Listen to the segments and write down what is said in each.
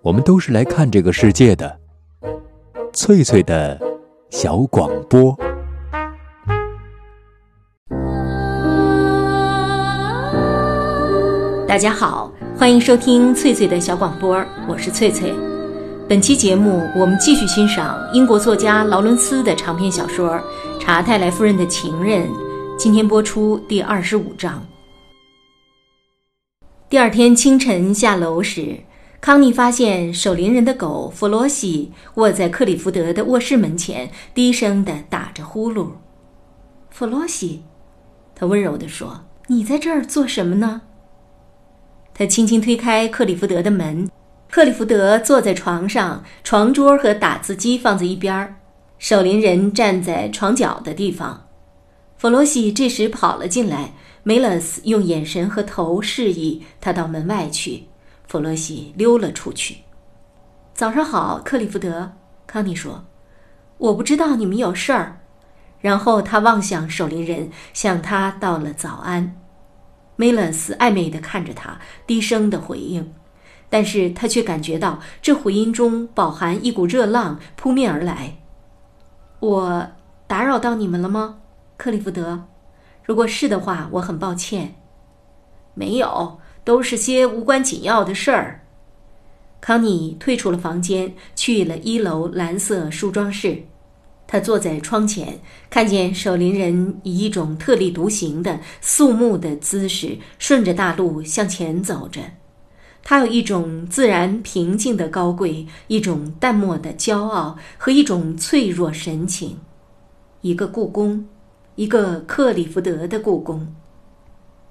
我们都是来看这个世界的。翠翠的小广播。大家好，欢迎收听翠翠的小广播，我是翠翠。本期节目，我们继续欣赏英国作家劳伦斯的长篇小说《查泰莱夫人的情人》。今天播出第二十五章。第二天清晨下楼时，康妮发现守灵人的狗弗罗西卧在克里福德的卧室门前，低声地打着呼噜。弗罗西，他温柔地说：“你在这儿做什么呢？”他轻轻推开克里福德的门，克里福德坐在床上，床桌和打字机放在一边儿，守灵人站在床角的地方。弗罗西这时跑了进来。梅勒斯用眼神和头示意他到门外去，弗洛西溜了出去。早上好，克里福德，康妮说：“我不知道你们有事儿。”然后他望向守灵人，向他道了早安。梅勒斯暧昧地看着他，低声的回应，但是他却感觉到这回音中饱含一股热浪扑面而来。我打扰到你们了吗，克里福德？如果是的话，我很抱歉。没有，都是些无关紧要的事儿。康妮退出了房间，去了一楼蓝色梳妆室。他坐在窗前，看见守灵人以一种特立独行的肃穆的姿势顺着大路向前走着。他有一种自然平静的高贵，一种淡漠的骄傲和一种脆弱神情。一个故宫。一个克里福德的故宫，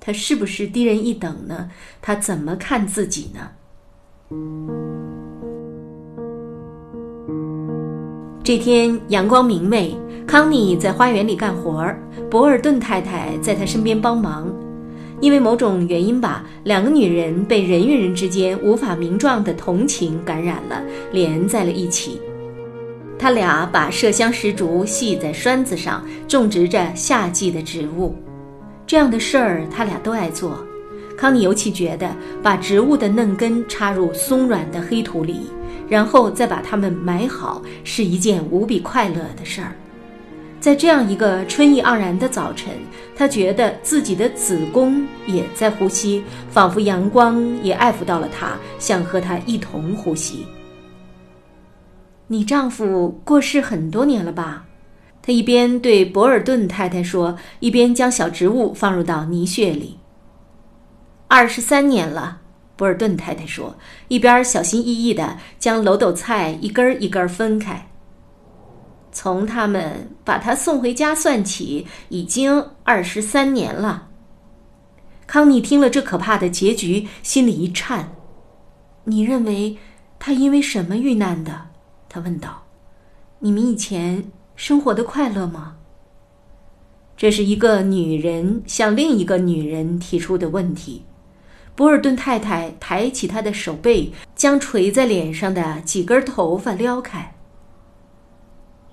他是不是低人一等呢？他怎么看自己呢？这天阳光明媚，康妮在花园里干活儿，博尔顿太太在他身边帮忙。因为某种原因吧，两个女人被人与人之间无法名状的同情感染了，连在了一起。他俩把麝香石竹系在栓子上，种植着夏季的植物。这样的事儿，他俩都爱做。康妮尤其觉得，把植物的嫩根插入松软的黑土里，然后再把它们埋好，是一件无比快乐的事儿。在这样一个春意盎然的早晨，他觉得自己的子宫也在呼吸，仿佛阳光也爱抚到了他，想和他一同呼吸。你丈夫过世很多年了吧？他一边对博尔顿太太说，一边将小植物放入到泥穴里。二十三年了，博尔顿太太说，一边小心翼翼地将楼斗菜一根一根分开。从他们把他送回家算起，已经二十三年了。康妮听了这可怕的结局，心里一颤。你认为他因为什么遇难的？他问道：“你们以前生活的快乐吗？”这是一个女人向另一个女人提出的问题。博尔顿太太抬起她的手背，将垂在脸上的几根头发撩开。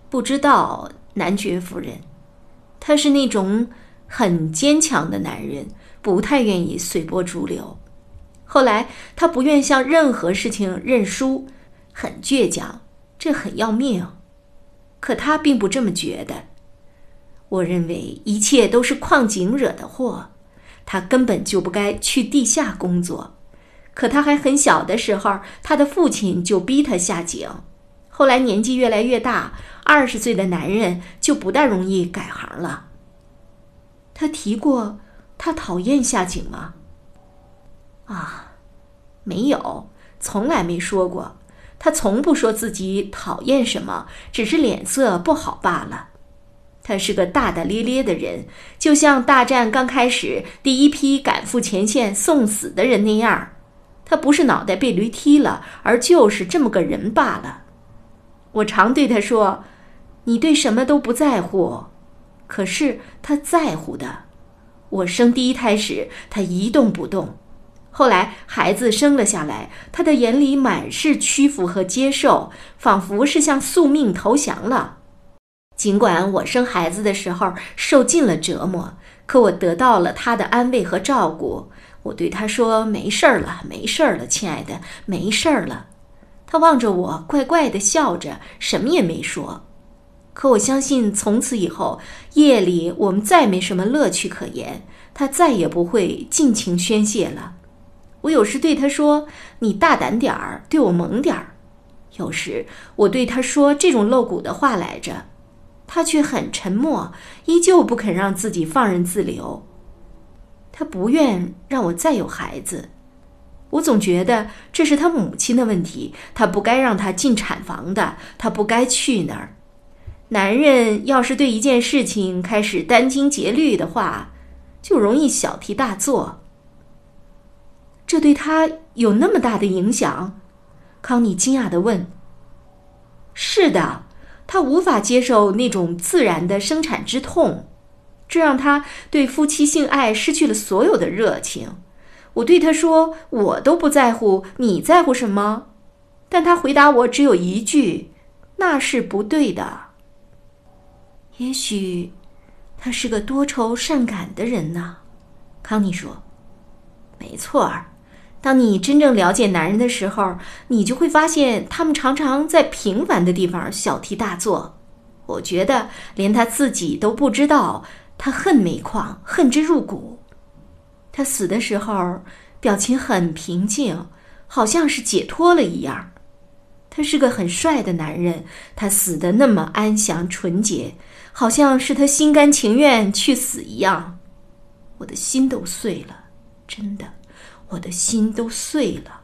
不知道，男爵夫人，他是那种很坚强的男人，不太愿意随波逐流。后来，他不愿向任何事情认输，很倔强。这很要命，可他并不这么觉得。我认为一切都是矿井惹的祸，他根本就不该去地下工作。可他还很小的时候，他的父亲就逼他下井。后来年纪越来越大，二十岁的男人就不大容易改行了。他提过他讨厌下井吗？啊，没有，从来没说过。他从不说自己讨厌什么，只是脸色不好罢了。他是个大大咧咧的人，就像大战刚开始第一批赶赴前线送死的人那样。他不是脑袋被驴踢了，而就是这么个人罢了。我常对他说：“你对什么都不在乎。”可是他在乎的。我生第一胎时，他一动不动。后来孩子生了下来，他的眼里满是屈服和接受，仿佛是向宿命投降了。尽管我生孩子的时候受尽了折磨，可我得到了他的安慰和照顾。我对他说：“没事儿了，没事儿了，亲爱的，没事儿了。”他望着我，怪怪的笑着，什么也没说。可我相信，从此以后，夜里我们再没什么乐趣可言，他再也不会尽情宣泄了。我有时对他说：“你大胆点儿，对我猛点儿。”有时我对他说这种露骨的话来着，他却很沉默，依旧不肯让自己放任自流。他不愿让我再有孩子，我总觉得这是他母亲的问题，他不该让他进产房的，他不该去那儿。男人要是对一件事情开始殚精竭虑的话，就容易小题大做。这对他有那么大的影响？康妮惊讶地问。“是的，他无法接受那种自然的生产之痛，这让他对夫妻性爱失去了所有的热情。”我对他说：“我都不在乎，你在乎什么？”但他回答我只有一句：“那是不对的。”也许，他是个多愁善感的人呢，康妮说：“没错儿，当你真正了解男人的时候，你就会发现他们常常在平凡的地方小题大做。我觉得连他自己都不知道，他恨煤矿，恨之入骨。他死的时候，表情很平静，好像是解脱了一样。他是个很帅的男人，他死的那么安详纯洁。”好像是他心甘情愿去死一样，我的心都碎了，真的，我的心都碎了。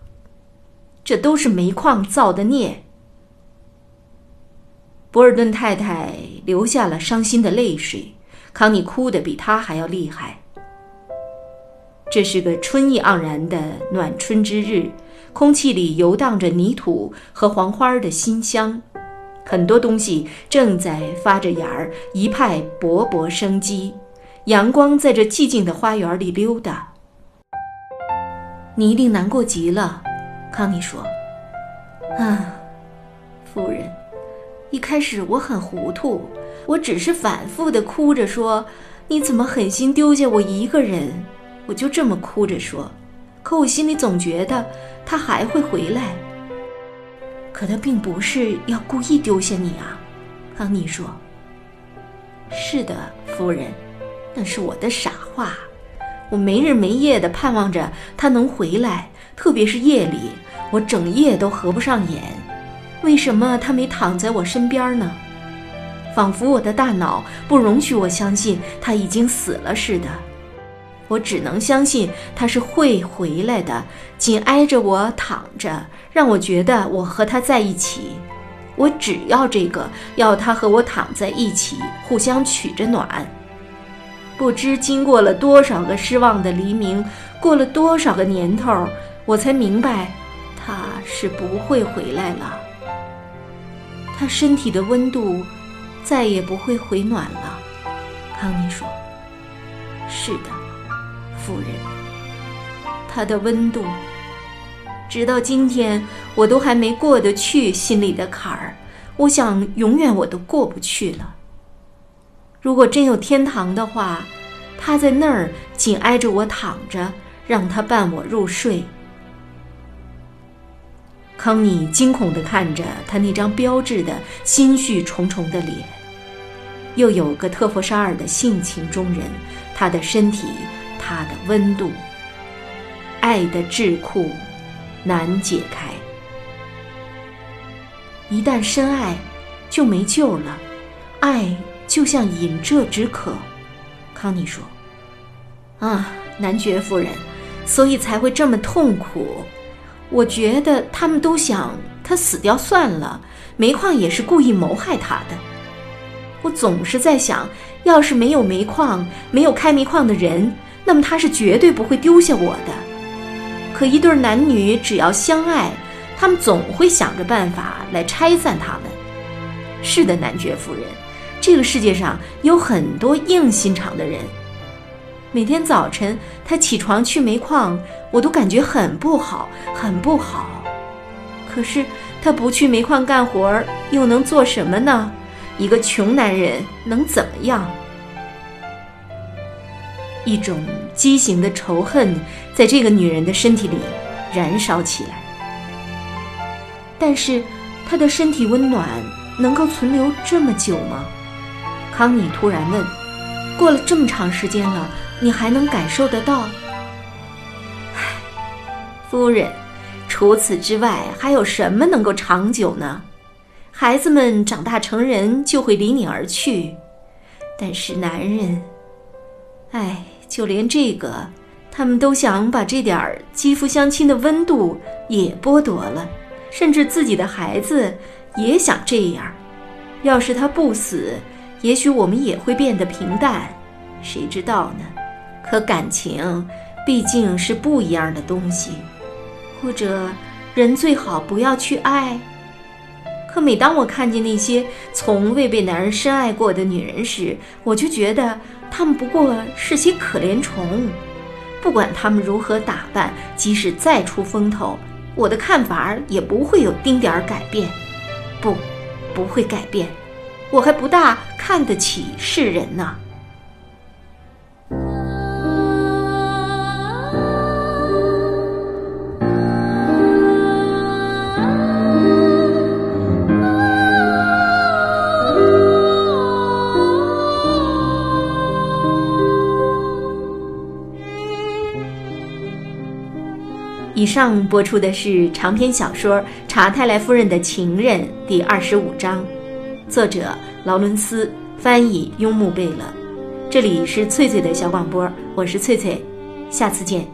这都是煤矿造的孽。博尔顿太太流下了伤心的泪水，康妮哭得比他还要厉害。这是个春意盎然的暖春之日，空气里游荡着泥土和黄花的馨香。很多东西正在发着芽儿，一派勃勃生机。阳光在这寂静的花园里溜达。你一定难过极了，康妮说。啊，夫人，一开始我很糊涂，我只是反复的哭着说：“你怎么狠心丢下我一个人？”我就这么哭着说，可我心里总觉得他还会回来。可他并不是要故意丢下你啊，康妮说。是的，夫人，那是我的傻话。我没日没夜地盼望着他能回来，特别是夜里，我整夜都合不上眼。为什么他没躺在我身边呢？仿佛我的大脑不容许我相信他已经死了似的。我只能相信他是会回来的，紧挨着我躺着，让我觉得我和他在一起。我只要这个，要他和我躺在一起，互相取着暖。不知经过了多少个失望的黎明，过了多少个年头，我才明白，他是不会回来了。他身体的温度再也不会回暖了。康妮说：“是的。”夫人，他的温度，直到今天我都还没过得去心里的坎儿。我想永远我都过不去了。如果真有天堂的话，他在那儿紧挨着我躺着，让他伴我入睡。康妮惊恐地看着他那张标志的心绪重重的脸，又有个特弗沙尔的性情中人，他的身体。他的温度，爱的桎梏难解开。一旦深爱，就没救了。爱就像饮鸩止渴。康妮说：“啊，男爵夫人，所以才会这么痛苦。我觉得他们都想他死掉算了。煤矿也是故意谋害他的。我总是在想，要是没有煤矿，没有开煤矿的人。”那么他是绝对不会丢下我的。可一对男女只要相爱，他们总会想着办法来拆散他们。是的，男爵夫人，这个世界上有很多硬心肠的人。每天早晨他起床去煤矿，我都感觉很不好，很不好。可是他不去煤矿干活，又能做什么呢？一个穷男人能怎么样？一种畸形的仇恨在这个女人的身体里燃烧起来。但是他的身体温暖能够存留这么久吗？康妮突然问。过了这么长时间了，你还能感受得到？唉，夫人，除此之外还有什么能够长久呢？孩子们长大成人就会离你而去，但是男人，唉，就连这个，他们都想把这点肌肤相亲的温度也剥夺了，甚至自己的孩子也想这样。要是他不死，也许我们也会变得平淡，谁知道呢？可感情毕竟是不一样的东西，或者人最好不要去爱。可每当我看见那些从未被男人深爱过的女人时，我就觉得她们不过是些可怜虫。不管她们如何打扮，即使再出风头，我的看法也不会有丁点儿改变。不，不会改变。我还不大看得起世人呢。以上播出的是长篇小说《查泰莱夫人的情人》第二十五章，作者劳伦斯，翻译雍木贝勒。这里是翠翠的小广播，我是翠翠，下次见。